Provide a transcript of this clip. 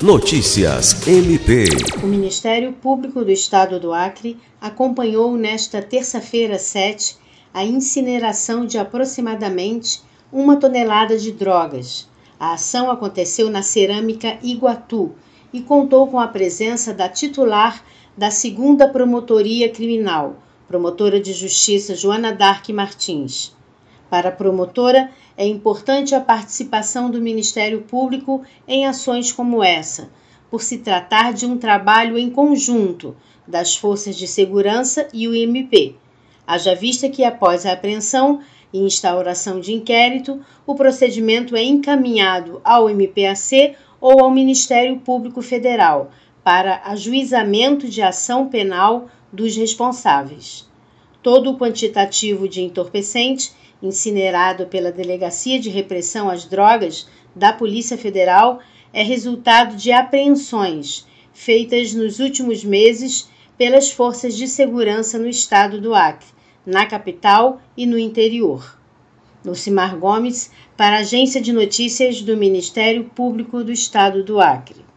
Notícias MP. O Ministério Público do Estado do Acre acompanhou nesta terça-feira 7 a incineração de aproximadamente uma tonelada de drogas. A ação aconteceu na cerâmica Iguatu e contou com a presença da titular da segunda Promotoria Criminal, promotora de Justiça Joana Dark Martins. Para a promotora, é importante a participação do Ministério Público em ações como essa, por se tratar de um trabalho em conjunto das forças de segurança e o MP. Haja vista que, após a apreensão e instauração de inquérito, o procedimento é encaminhado ao MPAC ou ao Ministério Público Federal para ajuizamento de ação penal dos responsáveis. Todo o quantitativo de entorpecente incinerado pela Delegacia de Repressão às Drogas da Polícia Federal, é resultado de apreensões feitas nos últimos meses pelas forças de segurança no estado do Acre, na capital e no interior. Lucimar Gomes, para a Agência de Notícias do Ministério Público do Estado do Acre.